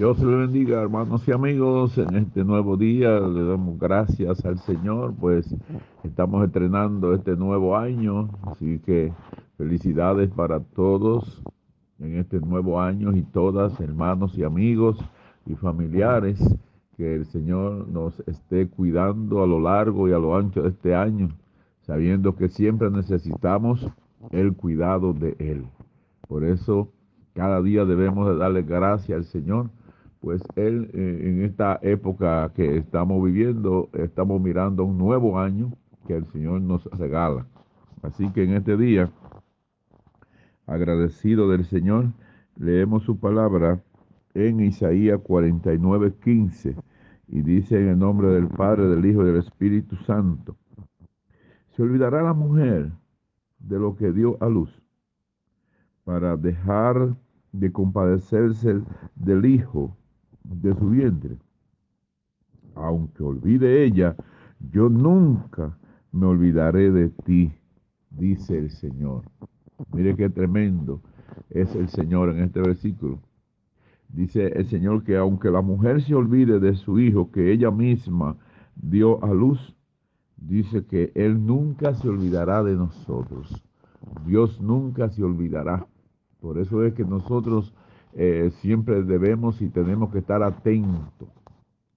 Dios le bendiga, hermanos y amigos. En este nuevo día le damos gracias al Señor, pues estamos estrenando este nuevo año. Así que felicidades para todos en este nuevo año y todas, hermanos y amigos y familiares. Que el Señor nos esté cuidando a lo largo y a lo ancho de este año, sabiendo que siempre necesitamos el cuidado de Él. Por eso cada día debemos de darle gracias al Señor pues Él eh, en esta época que estamos viviendo, estamos mirando un nuevo año que el Señor nos regala. Así que en este día, agradecido del Señor, leemos su palabra en Isaías 49, 15, y dice en el nombre del Padre, del Hijo y del Espíritu Santo, se olvidará la mujer de lo que dio a luz para dejar de compadecerse del Hijo de su vientre. Aunque olvide ella, yo nunca me olvidaré de ti, dice el Señor. Mire qué tremendo es el Señor en este versículo. Dice el Señor que aunque la mujer se olvide de su hijo que ella misma dio a luz, dice que Él nunca se olvidará de nosotros. Dios nunca se olvidará. Por eso es que nosotros eh, siempre debemos y tenemos que estar atentos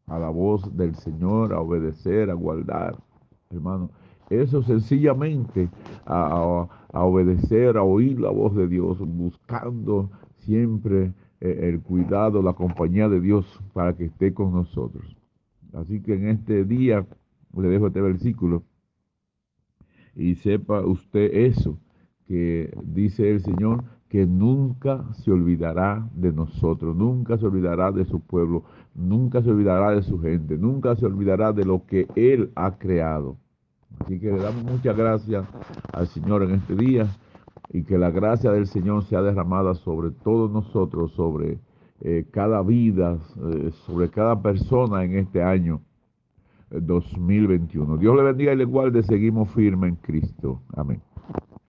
a la voz del Señor, a obedecer, a guardar, hermano. Eso sencillamente a, obedecer, a oír la voz de Dios, buscando siempre eh, el cuidado, la compañía de Dios para que esté con nosotros. Así que en este día le dejo este versículo y sepa usted eso que dice el Señor, que nunca se olvidará de nosotros, nunca se olvidará de su pueblo, nunca se olvidará de su gente, nunca se olvidará de lo que Él ha creado. Así que le damos muchas gracias al Señor en este día y que la gracia del Señor sea derramada sobre todos nosotros, sobre eh, cada vida, eh, sobre cada persona en este año 2021. Eh, Dios le bendiga y le guarde. Seguimos firmes en Cristo. Amén.